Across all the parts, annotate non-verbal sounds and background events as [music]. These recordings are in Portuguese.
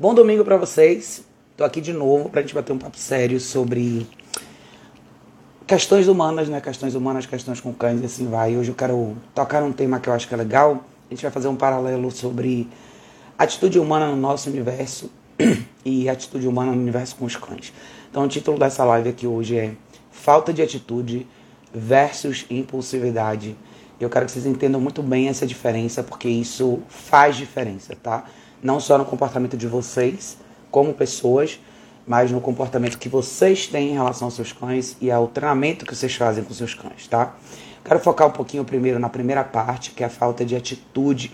Bom domingo para vocês. Tô aqui de novo pra gente bater um papo sério sobre questões humanas, né? Questões humanas, questões com cães e assim vai. Hoje eu quero tocar num tema que eu acho que é legal. A gente vai fazer um paralelo sobre atitude humana no nosso universo [clears throat] e atitude humana no universo com os cães. Então o título dessa live aqui hoje é Falta de atitude versus impulsividade. Eu quero que vocês entendam muito bem essa diferença, porque isso faz diferença, tá? Não só no comportamento de vocês como pessoas, mas no comportamento que vocês têm em relação aos seus cães e ao treinamento que vocês fazem com seus cães, tá? Quero focar um pouquinho primeiro na primeira parte, que é a falta de atitude.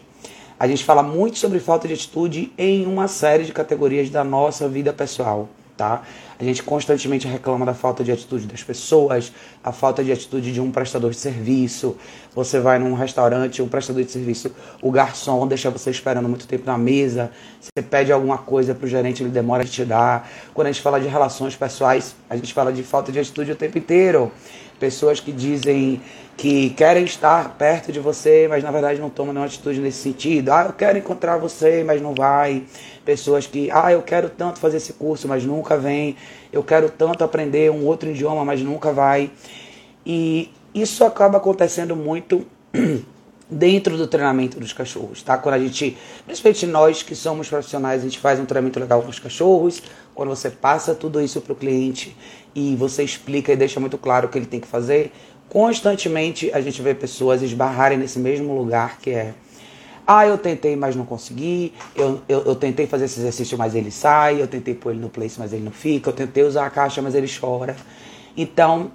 A gente fala muito sobre falta de atitude em uma série de categorias da nossa vida pessoal tá? A gente constantemente reclama da falta de atitude das pessoas, a falta de atitude de um prestador de serviço. Você vai num restaurante, um prestador de serviço, o garçom deixa você esperando muito tempo na mesa, você pede alguma coisa pro gerente, ele demora a te dar. Quando a gente fala de relações pessoais, a gente fala de falta de atitude o tempo inteiro. Pessoas que dizem que querem estar perto de você, mas na verdade não tomam nenhuma atitude nesse sentido. Ah, eu quero encontrar você, mas não vai pessoas que, ah, eu quero tanto fazer esse curso, mas nunca vem, eu quero tanto aprender um outro idioma, mas nunca vai. E isso acaba acontecendo muito [clears throat] dentro do treinamento dos cachorros, tá? Quando a gente, principalmente nós que somos profissionais, a gente faz um treinamento legal com os cachorros, quando você passa tudo isso para o cliente e você explica e deixa muito claro o que ele tem que fazer, constantemente a gente vê pessoas esbarrarem nesse mesmo lugar que é ah, eu tentei, mas não consegui. Eu, eu, eu, tentei fazer esse exercício, mas ele sai. Eu tentei pôr ele no place, mas ele não fica. Eu tentei usar a caixa, mas ele chora. Então,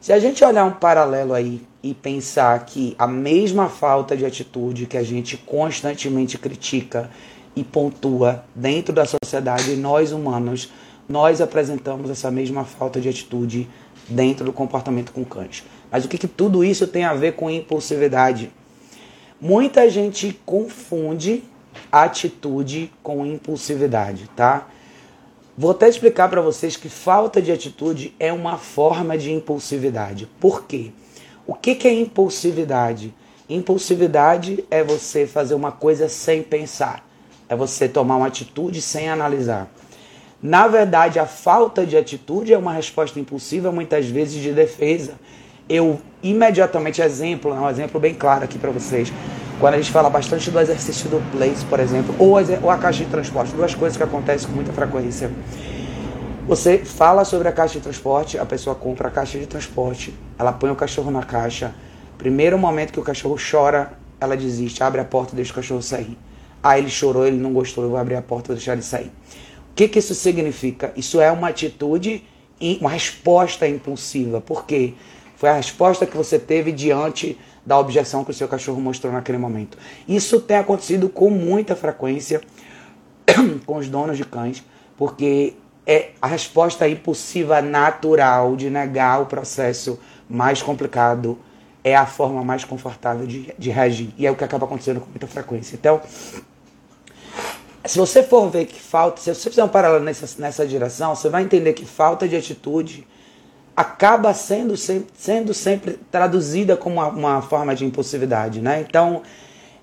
se a gente olhar um paralelo aí e pensar que a mesma falta de atitude que a gente constantemente critica e pontua dentro da sociedade, nós humanos, nós apresentamos essa mesma falta de atitude dentro do comportamento com cães. Mas o que, que tudo isso tem a ver com impulsividade? Muita gente confunde atitude com impulsividade, tá? Vou até explicar para vocês que falta de atitude é uma forma de impulsividade. Por quê? O que, que é impulsividade? Impulsividade é você fazer uma coisa sem pensar, é você tomar uma atitude sem analisar. Na verdade, a falta de atitude é uma resposta impulsiva, muitas vezes de defesa eu imediatamente, exemplo, um exemplo bem claro aqui para vocês. Quando a gente fala bastante do exercício do place, por exemplo, ou, ou a caixa de transporte, duas coisas que acontecem com muita frequência. Você fala sobre a caixa de transporte, a pessoa compra a caixa de transporte, ela põe o cachorro na caixa. Primeiro momento que o cachorro chora, ela desiste, abre a porta e deixa o cachorro sair. Ah, ele chorou, ele não gostou, eu vou abrir a porta e deixar ele sair. O que, que isso significa? Isso é uma atitude, uma resposta impulsiva. Por quê? Foi a resposta que você teve diante da objeção que o seu cachorro mostrou naquele momento. Isso tem acontecido com muita frequência [coughs] com os donos de cães, porque é a resposta impulsiva natural de negar o processo mais complicado é a forma mais confortável de, de reagir. E é o que acaba acontecendo com muita frequência. Então, se você for ver que falta, se você fizer um paralelo nessa, nessa direção, você vai entender que falta de atitude acaba sendo, sendo sempre traduzida como uma, uma forma de impulsividade, né? Então,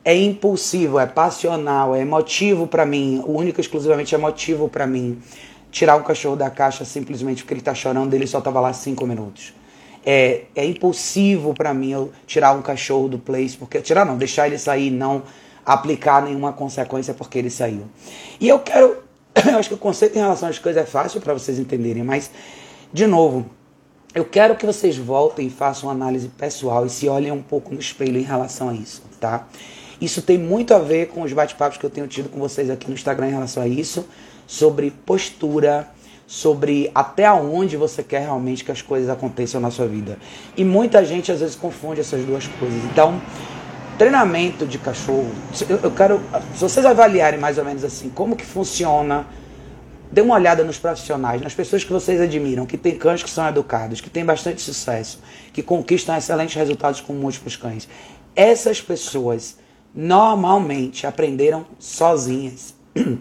é impulsivo, é passional, é emotivo para mim, o único exclusivamente emotivo para mim. Tirar o cachorro da caixa simplesmente porque ele está chorando, ele só estava lá cinco minutos. É, é impulsivo para mim eu tirar um cachorro do place, porque tirar não, deixar ele sair, não aplicar nenhuma consequência porque ele saiu. E eu quero, [clears throat] eu acho que o conceito em relação às coisas é fácil para vocês entenderem, mas de novo, eu quero que vocês voltem e façam uma análise pessoal e se olhem um pouco no espelho em relação a isso, tá? Isso tem muito a ver com os bate-papos que eu tenho tido com vocês aqui no Instagram em relação a isso, sobre postura, sobre até onde você quer realmente que as coisas aconteçam na sua vida. E muita gente às vezes confunde essas duas coisas. Então, treinamento de cachorro, eu quero, se vocês avaliarem mais ou menos assim, como que funciona Dê uma olhada nos profissionais, nas pessoas que vocês admiram, que têm cães que são educados, que têm bastante sucesso, que conquistam excelentes resultados com múltiplos cães. Essas pessoas normalmente aprenderam sozinhas. [clears throat]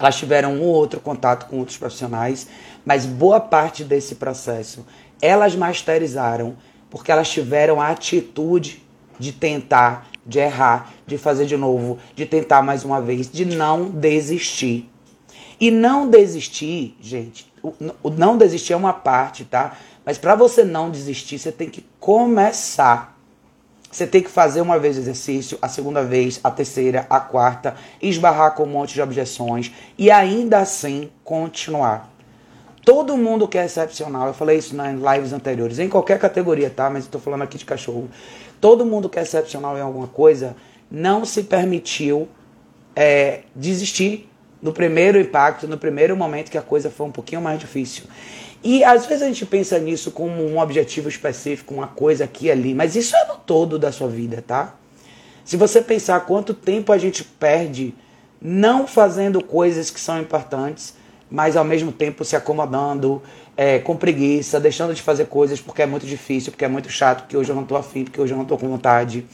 Elas tiveram um ou outro contato com outros profissionais, mas boa parte desse processo elas masterizaram porque elas tiveram a atitude de tentar, de errar, de fazer de novo, de tentar mais uma vez, de não desistir. E não desistir, gente, o, não desistir é uma parte, tá? Mas para você não desistir, você tem que começar. Você tem que fazer uma vez o exercício, a segunda vez, a terceira, a quarta, esbarrar com um monte de objeções e ainda assim continuar. Todo mundo que é excepcional, eu falei isso nas lives anteriores, em qualquer categoria, tá? Mas tô falando aqui de cachorro. Todo mundo que é excepcional em alguma coisa não se permitiu é, desistir no primeiro impacto, no primeiro momento que a coisa foi um pouquinho mais difícil. E às vezes a gente pensa nisso como um objetivo específico, uma coisa aqui e ali, mas isso é no todo da sua vida, tá? Se você pensar quanto tempo a gente perde não fazendo coisas que são importantes, mas ao mesmo tempo se acomodando, é, com preguiça, deixando de fazer coisas porque é muito difícil, porque é muito chato, porque hoje eu não estou afim, porque hoje eu não estou com vontade.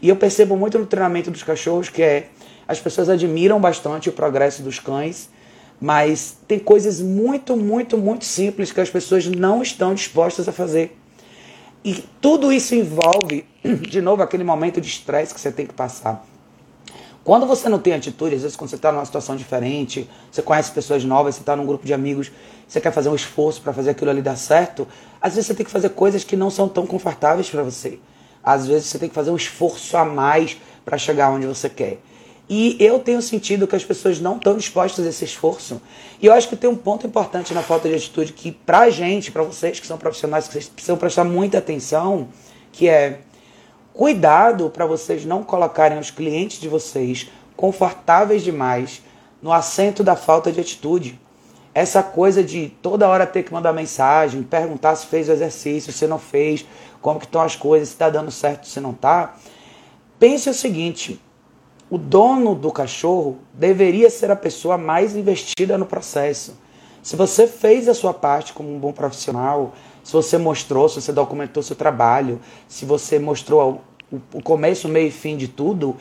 E eu percebo muito no treinamento dos cachorros que é as pessoas admiram bastante o progresso dos cães, mas tem coisas muito, muito, muito simples que as pessoas não estão dispostas a fazer. E tudo isso envolve, [clears throat] de novo, aquele momento de estresse que você tem que passar. Quando você não tem atitude, às vezes quando você está numa situação diferente, você conhece pessoas novas, você está num grupo de amigos, você quer fazer um esforço para fazer aquilo ali dar certo, às vezes você tem que fazer coisas que não são tão confortáveis para você. Às vezes você tem que fazer um esforço a mais para chegar onde você quer. E eu tenho sentido que as pessoas não estão dispostas a esse esforço. E eu acho que tem um ponto importante na falta de atitude que, pra gente, para vocês que são profissionais, que vocês precisam prestar muita atenção, que é cuidado para vocês não colocarem os clientes de vocês confortáveis demais no assento da falta de atitude. Essa coisa de toda hora ter que mandar mensagem, perguntar se fez o exercício, se não fez, como que estão as coisas, se está dando certo, se não está. Pense o seguinte, o dono do cachorro deveria ser a pessoa mais investida no processo. Se você fez a sua parte como um bom profissional, se você mostrou, se você documentou seu trabalho, se você mostrou o começo, o meio e fim de tudo,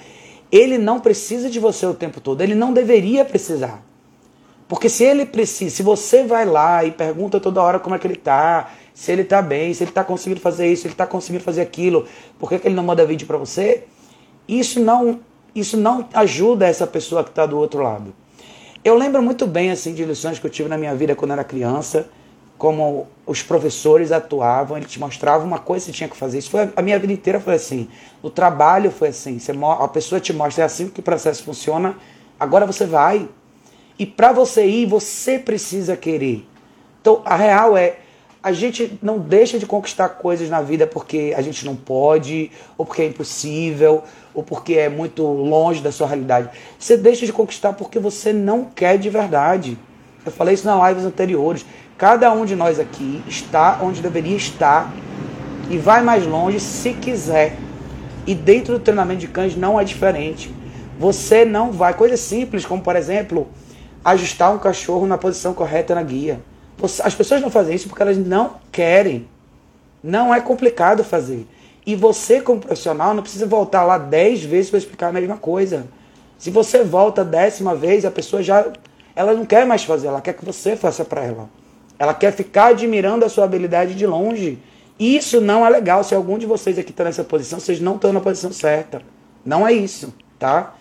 ele não precisa de você o tempo todo. Ele não deveria precisar. Porque se ele precisa, se você vai lá e pergunta toda hora como é que ele tá, se ele tá bem, se ele tá conseguindo fazer isso, se ele tá conseguindo fazer aquilo, por que, que ele não manda vídeo para você? Isso não isso não ajuda essa pessoa que está do outro lado. Eu lembro muito bem assim de lições que eu tive na minha vida quando era criança, como os professores atuavam, eles te mostravam uma coisa que você tinha que fazer. Isso foi a minha vida inteira foi assim. O trabalho foi assim. Você, a pessoa te mostra é assim que o processo funciona. Agora você vai. E para você ir, você precisa querer. Então, a real é a gente não deixa de conquistar coisas na vida porque a gente não pode, ou porque é impossível, ou porque é muito longe da sua realidade. Você deixa de conquistar porque você não quer de verdade. Eu falei isso nas lives anteriores. Cada um de nós aqui está onde deveria estar e vai mais longe se quiser. E dentro do treinamento de cães não é diferente. Você não vai. Coisas simples, como por exemplo, ajustar um cachorro na posição correta na guia as pessoas não fazem isso porque elas não querem. Não é complicado fazer. E você, como profissional, não precisa voltar lá dez vezes para explicar a mesma coisa. Se você volta a décima vez, a pessoa já. Ela não quer mais fazer, ela quer que você faça para ela. Ela quer ficar admirando a sua habilidade de longe. Isso não é legal. Se algum de vocês aqui está nessa posição, vocês não estão na posição certa. Não é isso, tá?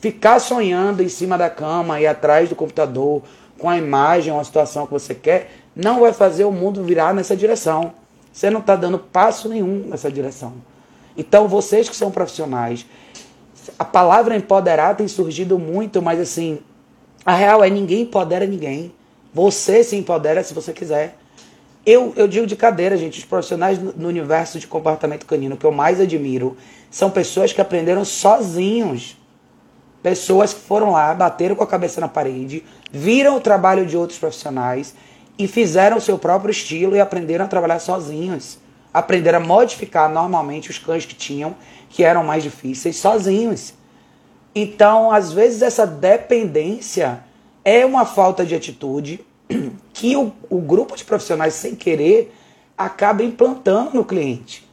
Ficar sonhando em cima da cama e atrás do computador, com a imagem, uma situação que você quer, não vai fazer o mundo virar nessa direção. Você não está dando passo nenhum nessa direção. Então, vocês que são profissionais, a palavra empoderar tem surgido muito, mas assim, a real é ninguém empodera ninguém. Você se empodera se você quiser. Eu, eu digo de cadeira, gente, os profissionais no universo de comportamento canino que eu mais admiro são pessoas que aprenderam sozinhos. Pessoas que foram lá, bateram com a cabeça na parede, viram o trabalho de outros profissionais e fizeram o seu próprio estilo e aprenderam a trabalhar sozinhos. Aprenderam a modificar normalmente os cães que tinham, que eram mais difíceis, sozinhos. Então, às vezes, essa dependência é uma falta de atitude [clears throat] que o, o grupo de profissionais, sem querer, acaba implantando no cliente.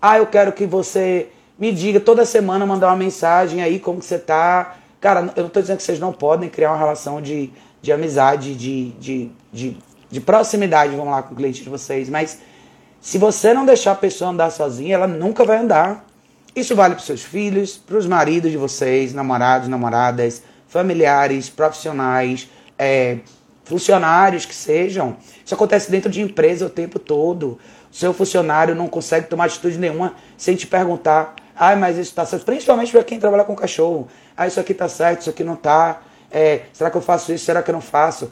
Ah, eu quero que você me diga toda semana, mandar uma mensagem aí, como que você tá. Cara, eu não estou dizendo que vocês não podem criar uma relação de, de amizade, de, de, de, de proximidade, vamos lá, com o cliente de vocês, mas se você não deixar a pessoa andar sozinha, ela nunca vai andar. Isso vale para seus filhos, para os maridos de vocês, namorados, namoradas, familiares, profissionais, é, funcionários que sejam. Isso acontece dentro de empresa o tempo todo. O seu funcionário não consegue tomar atitude nenhuma sem te perguntar. Ah, mas isso está certo. Principalmente para quem trabalha com cachorro. Ah, isso aqui está certo, isso aqui não está. É, será que eu faço isso? Será que eu não faço?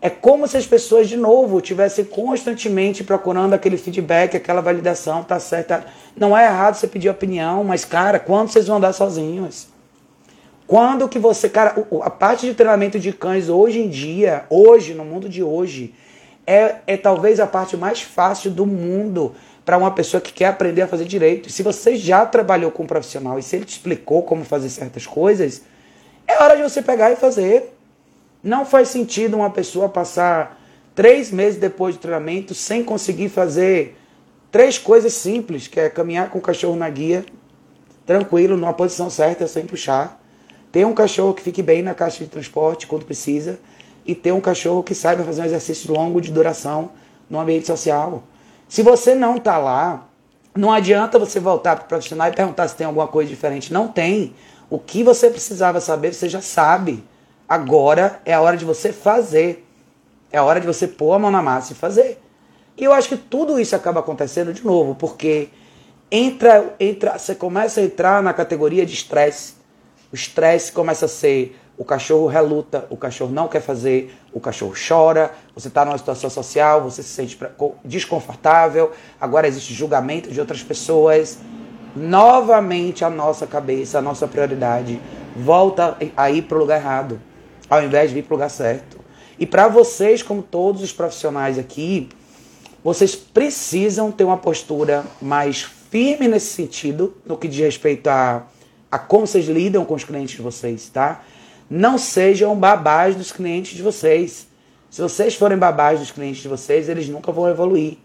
É como se as pessoas, de novo, tivessem constantemente procurando aquele feedback, aquela validação, tá certo. Não é errado você pedir opinião, mas, cara, quando vocês vão andar sozinhos? Quando que você, cara, a parte de treinamento de cães hoje em dia, hoje, no mundo de hoje, é, é talvez a parte mais fácil do mundo para uma pessoa que quer aprender a fazer direito. Se você já trabalhou com um profissional e se ele te explicou como fazer certas coisas, é hora de você pegar e fazer. Não faz sentido uma pessoa passar três meses depois do treinamento sem conseguir fazer três coisas simples, que é caminhar com o cachorro na guia, tranquilo, numa posição certa, sem puxar ter um cachorro que fique bem na caixa de transporte quando precisa e ter um cachorro que saiba fazer um exercício longo de duração no ambiente social. Se você não está lá, não adianta você voltar para o profissional e perguntar se tem alguma coisa diferente. Não tem. O que você precisava saber, você já sabe. Agora é a hora de você fazer. É a hora de você pôr a mão na massa e fazer. E eu acho que tudo isso acaba acontecendo de novo, porque entra, entra, você começa a entrar na categoria de estresse o estresse começa a ser o cachorro reluta, o cachorro não quer fazer, o cachorro chora, você está numa situação social, você se sente desconfortável, agora existe julgamento de outras pessoas. Novamente a nossa cabeça, a nossa prioridade volta a ir para o lugar errado, ao invés de ir para o lugar certo. E para vocês, como todos os profissionais aqui, vocês precisam ter uma postura mais firme nesse sentido, no que diz respeito a a como vocês lidam com os clientes de vocês, tá? Não sejam babás dos clientes de vocês. Se vocês forem babás dos clientes de vocês, eles nunca vão evoluir.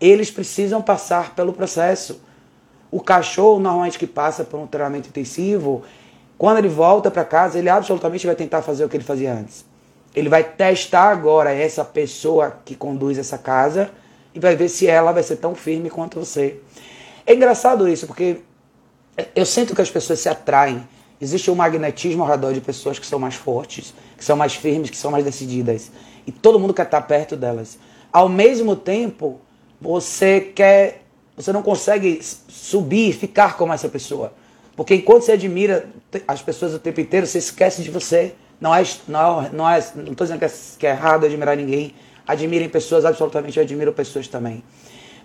Eles precisam passar pelo processo. O cachorro, normalmente, que passa por um treinamento intensivo, quando ele volta para casa, ele absolutamente vai tentar fazer o que ele fazia antes. Ele vai testar agora essa pessoa que conduz essa casa e vai ver se ela vai ser tão firme quanto você. É engraçado isso, porque eu sinto que as pessoas se atraem. Existe um magnetismo ao redor de pessoas que são mais fortes, que são mais firmes, que são mais decididas. E todo mundo quer estar perto delas. Ao mesmo tempo, você quer. Você não consegue subir, ficar como essa pessoa. Porque enquanto você admira as pessoas o tempo inteiro, você esquece de você. Não é, não, não é, não estou dizendo que é, que é errado admirar ninguém. Admirem pessoas, absolutamente eu admiro pessoas também.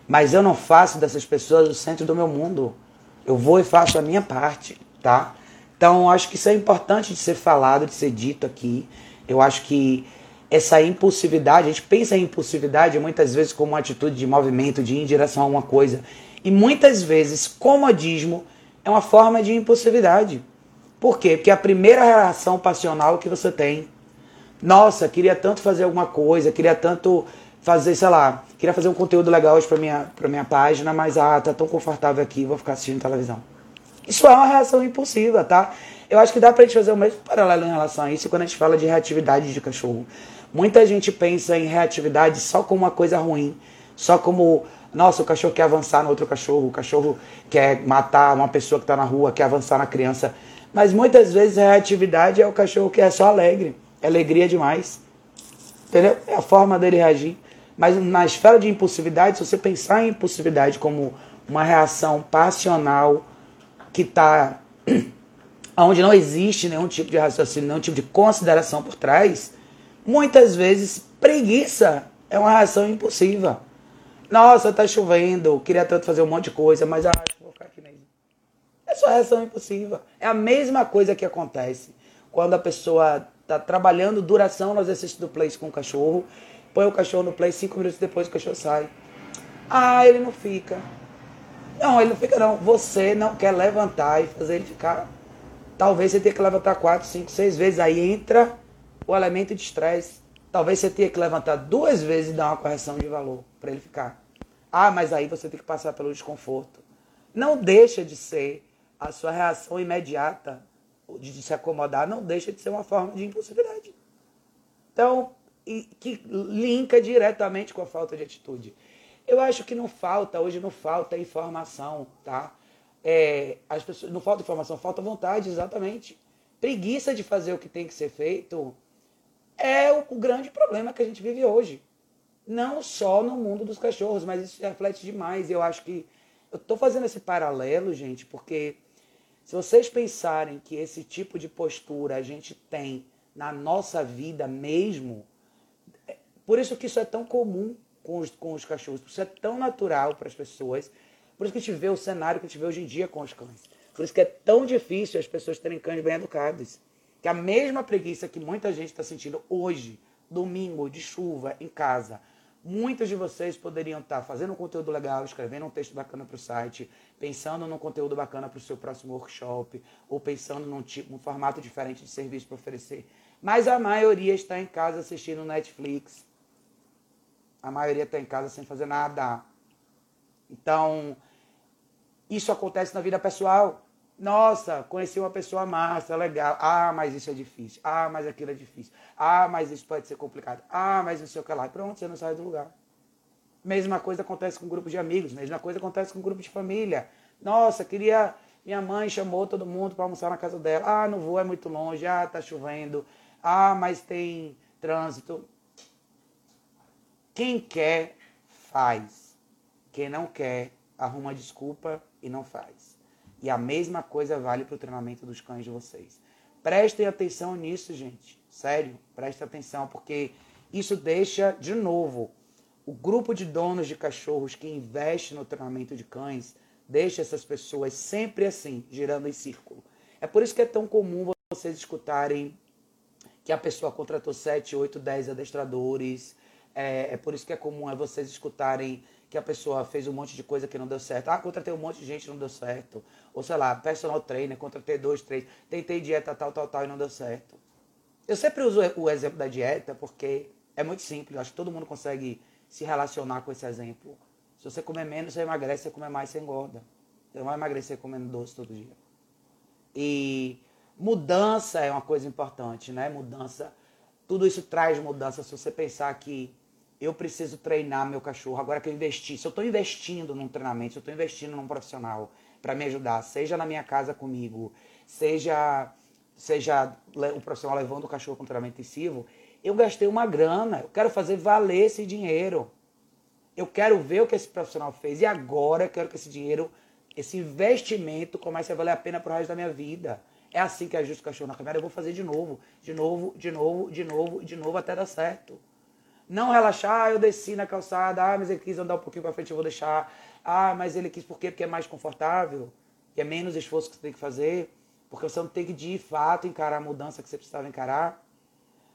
Mas eu não faço dessas pessoas o centro do meu mundo. Eu vou e faço a minha parte, tá? Então, acho que isso é importante de ser falado, de ser dito aqui. Eu acho que essa impulsividade, a gente pensa em impulsividade muitas vezes como uma atitude de movimento, de ir em direção a uma coisa. E muitas vezes, comodismo é uma forma de impulsividade. Por quê? Porque é a primeira reação passional que você tem. Nossa, queria tanto fazer alguma coisa, queria tanto fazer, sei lá, queria fazer um conteúdo legal hoje para minha, pra minha página, mas ah, tá tão confortável aqui, vou ficar assistindo televisão. Isso é uma reação impulsiva, tá? Eu acho que dá pra gente fazer o mesmo paralelo em relação a isso quando a gente fala de reatividade de cachorro. Muita gente pensa em reatividade só como uma coisa ruim, só como, nossa, o cachorro quer avançar no outro cachorro, o cachorro quer matar uma pessoa que está na rua, quer avançar na criança. Mas muitas vezes a reatividade é o cachorro que é só alegre, é alegria demais. Entendeu? É a forma dele reagir. Mas na esfera de impulsividade, se você pensar em impulsividade como uma reação passional que está [clears throat] onde não existe nenhum tipo de raciocínio, nenhum tipo de consideração por trás, muitas vezes preguiça é uma reação impulsiva. Nossa, tá chovendo, queria tanto fazer um monte de coisa, mas que vou ficar aqui mesmo. É só reação impulsiva. É a mesma coisa que acontece quando a pessoa está trabalhando duração no exercício do place com o cachorro põe o cachorro no play, cinco minutos depois o cachorro sai. Ah, ele não fica. Não, ele não fica não. Você não quer levantar e fazer ele ficar. Talvez você tenha que levantar quatro, cinco, seis vezes. Aí entra o elemento de estresse. Talvez você tenha que levantar duas vezes e dar uma correção de valor para ele ficar. Ah, mas aí você tem que passar pelo desconforto. Não deixa de ser a sua reação imediata de se acomodar, não deixa de ser uma forma de impulsividade. Então, e que linka diretamente com a falta de atitude. Eu acho que não falta, hoje não falta informação, tá? É, as pessoas, não falta informação, falta vontade, exatamente. Preguiça de fazer o que tem que ser feito é o, o grande problema que a gente vive hoje. Não só no mundo dos cachorros, mas isso reflete demais. Eu acho que. Eu estou fazendo esse paralelo, gente, porque se vocês pensarem que esse tipo de postura a gente tem na nossa vida mesmo, por isso que isso é tão comum com os, com os cachorros, isso é tão natural para as pessoas, por isso que a gente vê o cenário que a gente vê hoje em dia com os cães. Por isso que é tão difícil as pessoas terem cães bem educados. Que a mesma preguiça que muita gente está sentindo hoje, domingo, de chuva, em casa, muitos de vocês poderiam estar tá fazendo um conteúdo legal, escrevendo um texto bacana para o site, pensando num conteúdo bacana para o seu próximo workshop, ou pensando num, tipo, num formato diferente de serviço para oferecer. Mas a maioria está em casa assistindo Netflix. A maioria está em casa sem fazer nada. Então, isso acontece na vida pessoal. Nossa, conheci uma pessoa massa, legal. Ah, mas isso é difícil. Ah, mas aquilo é difícil. Ah, mas isso pode ser complicado. Ah, mas não sei o que lá. Pronto, você não sai do lugar. Mesma coisa acontece com um grupo de amigos. Mesma coisa acontece com um grupo de família. Nossa, queria. Minha mãe chamou todo mundo para almoçar na casa dela. Ah, não vou, é muito longe. Ah, tá chovendo. Ah, mas tem trânsito. Quem quer, faz. Quem não quer, arruma desculpa e não faz. E a mesma coisa vale para o treinamento dos cães de vocês. Prestem atenção nisso, gente. Sério, prestem atenção, porque isso deixa, de novo, o grupo de donos de cachorros que investe no treinamento de cães, deixa essas pessoas sempre assim, girando em círculo. É por isso que é tão comum vocês escutarem que a pessoa contratou 7, 8, 10 adestradores. É, é por isso que é comum é vocês escutarem que a pessoa fez um monte de coisa que não deu certo. Ah, contratei um monte de gente não deu certo. Ou sei lá, personal trainer, contratei dois, três, tentei dieta tal, tal, tal e não deu certo. Eu sempre uso o exemplo da dieta porque é muito simples. Acho que todo mundo consegue se relacionar com esse exemplo. Se você comer menos, você emagrece. Se comer mais, você engorda. Você não vai emagrecer comendo doce todo dia. E mudança é uma coisa importante, né? Mudança. Tudo isso traz mudança. Se você pensar que eu preciso treinar meu cachorro. Agora que eu investi, se eu estou investindo num treinamento, se eu estou investindo num profissional para me ajudar, seja na minha casa comigo, seja seja o profissional levando o cachorro com treinamento intensivo, eu gastei uma grana. Eu quero fazer valer esse dinheiro. Eu quero ver o que esse profissional fez e agora eu quero que esse dinheiro, esse investimento comece a valer a pena pro resto da minha vida. É assim que ajusta o cachorro na câmera. Eu vou fazer de novo, de novo, de novo, de novo, de novo até dar certo. Não relaxar, ah, eu desci na calçada, ah, mas ele quis andar um pouquinho para frente, eu vou deixar. Ah, mas ele quis por quê? Porque é mais confortável, que é menos esforço que você tem que fazer, porque você não tem que de fato encarar a mudança que você precisava encarar.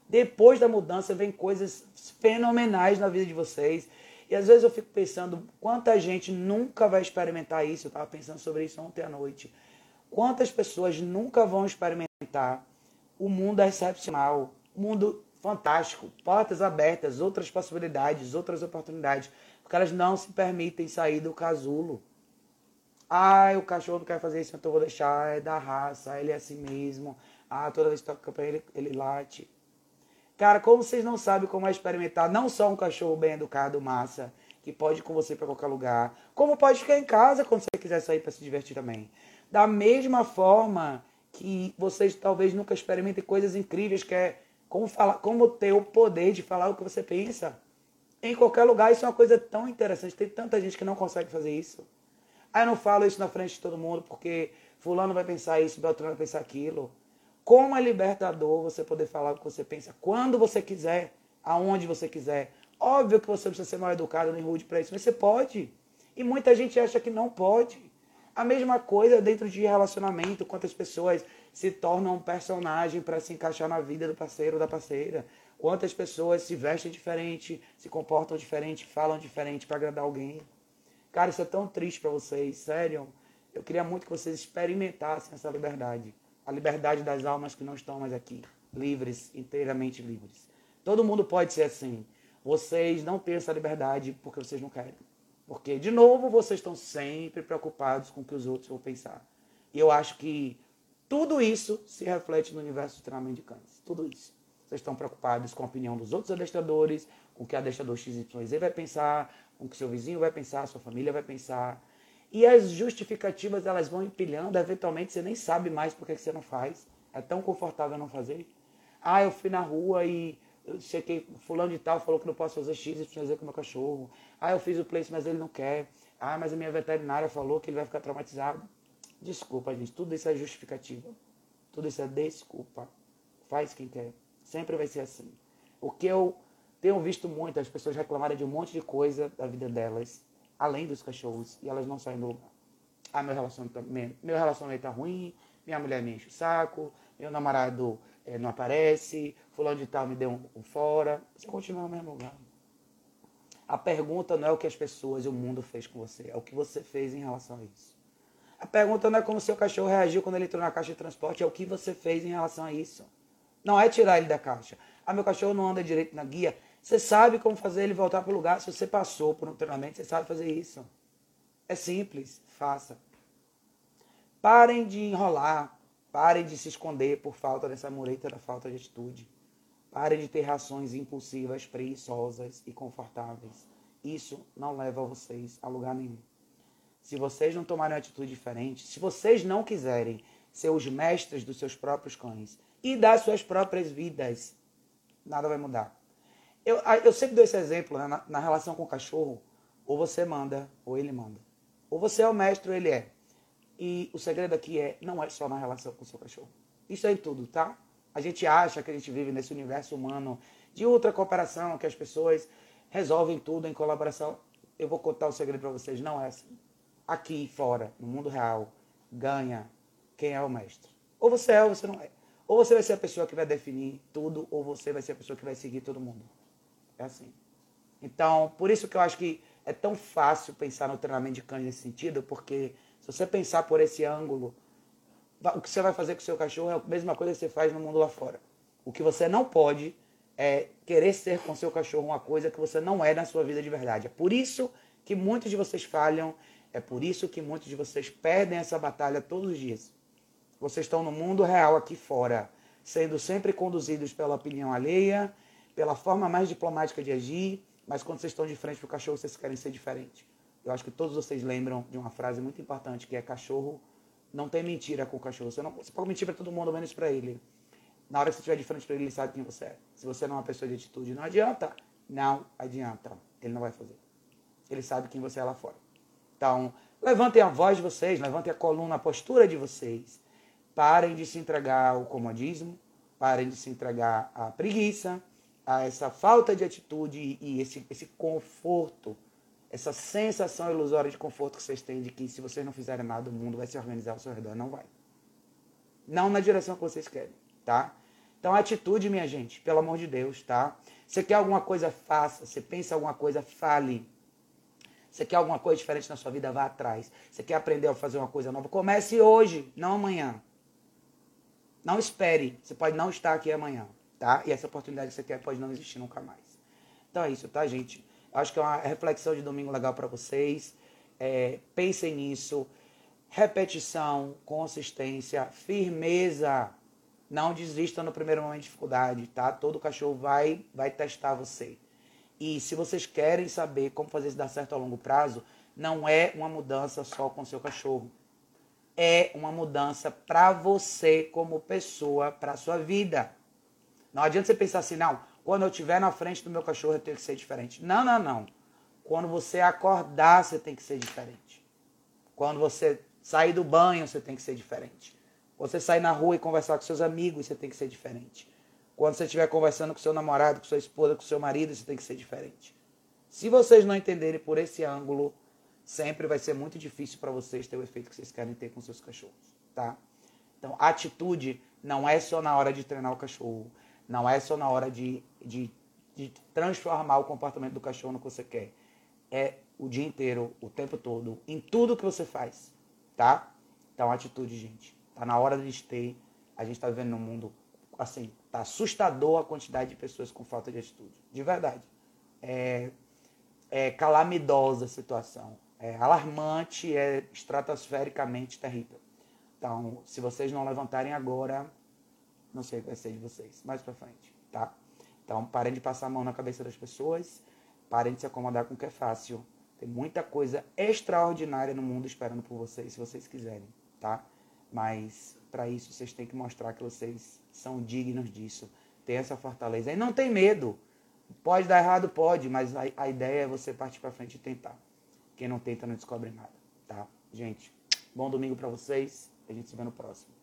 Depois da mudança vem coisas fenomenais na vida de vocês. E às vezes eu fico pensando quanta gente nunca vai experimentar isso. Eu estava pensando sobre isso ontem à noite. Quantas pessoas nunca vão experimentar o mundo excepcional, o mundo fantástico, portas abertas, outras possibilidades, outras oportunidades, porque elas não se permitem sair do casulo. Ah, o cachorro não quer fazer isso, então eu vou deixar, é da raça, ele é assim mesmo. Ah, toda vez que toca pra ele, ele late. Cara, como vocês não sabem como é experimentar não só um cachorro bem educado, massa, que pode ir com você para qualquer lugar, como pode ficar em casa quando você quiser sair para se divertir também. Da mesma forma que vocês talvez nunca experimentem coisas incríveis que é como, falar, como ter o poder de falar o que você pensa. Em qualquer lugar, isso é uma coisa tão interessante. Tem tanta gente que não consegue fazer isso. Aí eu não falo isso na frente de todo mundo porque fulano vai pensar isso, Beltrano vai pensar aquilo. Como é libertador você poder falar o que você pensa quando você quiser, aonde você quiser. Óbvio que você precisa ser mal educado nem rude para isso, mas você pode. E muita gente acha que não pode. A mesma coisa dentro de relacionamento, quantas pessoas se tornam um personagem para se encaixar na vida do parceiro ou da parceira. Quantas pessoas se vestem diferente, se comportam diferente, falam diferente para agradar alguém. Cara, isso é tão triste para vocês, sério. Eu queria muito que vocês experimentassem essa liberdade. A liberdade das almas que não estão mais aqui. Livres, inteiramente livres. Todo mundo pode ser assim. Vocês não têm essa liberdade porque vocês não querem. Porque, de novo, vocês estão sempre preocupados com o que os outros vão pensar. E eu acho que tudo isso se reflete no universo do treinamento de cães. Tudo isso. Vocês estão preocupados com a opinião dos outros adestradores, com o que o adestrador XYZ vai pensar, com o que seu vizinho vai pensar, sua família vai pensar. E as justificativas elas vão empilhando, eventualmente você nem sabe mais por que você não faz. É tão confortável não fazer. Ah, eu fui na rua e eu que fulano de tal falou que não posso fazer X fazer com o meu cachorro. Ah, eu fiz o place, mas ele não quer. Ah, mas a minha veterinária falou que ele vai ficar traumatizado. Desculpa, gente. Tudo isso é justificativa. Tudo isso é desculpa. Faz quem quer. Sempre vai ser assim. O que eu tenho visto muito, as pessoas reclamarem de um monte de coisa da vida delas, além dos cachorros, e elas não saem do lugar. Ah, meu relacionamento, meu relacionamento tá ruim, minha mulher me enche o saco, meu namorado é, não aparece, fulano de tal me deu um, um fora. Você continua no mesmo lugar. A pergunta não é o que as pessoas e o mundo fez com você, é o que você fez em relação a isso. A pergunta não é como seu cachorro reagiu quando ele entrou na caixa de transporte, é o que você fez em relação a isso. Não é tirar ele da caixa. Ah, meu cachorro não anda direito na guia. Você sabe como fazer ele voltar para o lugar. Se você passou por um treinamento, você sabe fazer isso. É simples, faça. Parem de enrolar, parem de se esconder por falta dessa mureta da falta de atitude. Parem de ter reações impulsivas, preguiçosas e confortáveis. Isso não leva vocês a lugar nenhum. Se vocês não tomarem uma atitude diferente, se vocês não quiserem ser os mestres dos seus próprios cães e das suas próprias vidas, nada vai mudar. Eu, eu sempre dou esse exemplo né, na, na relação com o cachorro. Ou você manda, ou ele manda. Ou você é o mestre, ou ele é. E o segredo aqui é, não é só na relação com o seu cachorro. Isso é em tudo, tá? A gente acha que a gente vive nesse universo humano de outra cooperação, que as pessoas resolvem tudo em colaboração. Eu vou contar o segredo para vocês, não é assim. Aqui fora, no mundo real, ganha quem é o mestre. Ou você é ou você não é. Ou você vai ser a pessoa que vai definir tudo, ou você vai ser a pessoa que vai seguir todo mundo. É assim. Então, por isso que eu acho que é tão fácil pensar no treinamento de cães nesse sentido, porque se você pensar por esse ângulo, o que você vai fazer com o seu cachorro é a mesma coisa que você faz no mundo lá fora. O que você não pode é querer ser com seu cachorro uma coisa que você não é na sua vida de verdade. É por isso que muitos de vocês falham, é por isso que muitos de vocês perdem essa batalha todos os dias. Vocês estão no mundo real aqui fora, sendo sempre conduzidos pela opinião alheia, pela forma mais diplomática de agir, mas quando vocês estão de frente para o cachorro, vocês querem ser diferente. Eu acho que todos vocês lembram de uma frase muito importante que é cachorro não tem mentira com o cachorro. Você, não, você pode mentir para todo mundo, menos para ele. Na hora que você estiver de frente para ele, ele sabe quem você é. Se você não é uma pessoa de atitude, não adianta. Não adianta. Ele não vai fazer. Ele sabe quem você é lá fora. Então, levantem a voz de vocês, levantem a coluna, a postura de vocês. Parem de se entregar ao comodismo, parem de se entregar à preguiça, a essa falta de atitude e esse, esse conforto essa sensação ilusória de conforto que vocês têm de que se vocês não fizerem nada, o mundo vai se organizar ao seu redor. Não vai. Não na direção que vocês querem, tá? Então, atitude, minha gente, pelo amor de Deus, tá? Você quer alguma coisa, faça. Você pensa alguma coisa, fale. Você quer alguma coisa diferente na sua vida, vá atrás. Você quer aprender a fazer uma coisa nova, comece hoje, não amanhã. Não espere. Você pode não estar aqui amanhã, tá? E essa oportunidade que você quer pode não existir nunca mais. Então é isso, tá, gente? Acho que é uma reflexão de domingo legal para vocês. É, pensem nisso. Repetição, consistência, firmeza. Não desista no primeiro momento de dificuldade, tá? Todo cachorro vai, vai testar você. E se vocês querem saber como fazer isso dar certo a longo prazo, não é uma mudança só com seu cachorro. É uma mudança para você como pessoa, para sua vida. Não adianta você pensar assim, não, quando eu estiver na frente do meu cachorro, eu tenho que ser diferente. Não, não, não. Quando você acordar, você tem que ser diferente. Quando você sair do banho, você tem que ser diferente. Você sair na rua e conversar com seus amigos, você tem que ser diferente. Quando você estiver conversando com seu namorado, com sua esposa, com seu marido, você tem que ser diferente. Se vocês não entenderem por esse ângulo, sempre vai ser muito difícil para vocês ter o efeito que vocês querem ter com seus cachorros, tá? Então, atitude não é só na hora de treinar o cachorro. Não é só na hora de, de, de transformar o comportamento do cachorro no que você quer. É o dia inteiro, o tempo todo, em tudo que você faz, tá? Então, atitude, gente. Tá na hora de ter. A gente tá vivendo num mundo, assim, tá assustador a quantidade de pessoas com falta de atitude. De verdade. É, é calamidosa a situação. É alarmante, é estratosfericamente terrível. Então, se vocês não levantarem agora, não sei o que vai ser de vocês, mais pra frente, tá? Então, parem de passar a mão na cabeça das pessoas, parem de se acomodar com o que é fácil. Tem muita coisa extraordinária no mundo esperando por vocês, se vocês quiserem, tá? Mas, para isso, vocês têm que mostrar que vocês são dignos disso. Tem essa fortaleza. E não tem medo. Pode dar errado? Pode, mas a, a ideia é você partir para frente e tentar. Quem não tenta não descobre nada, tá? Gente, bom domingo para vocês. A gente se vê no próximo.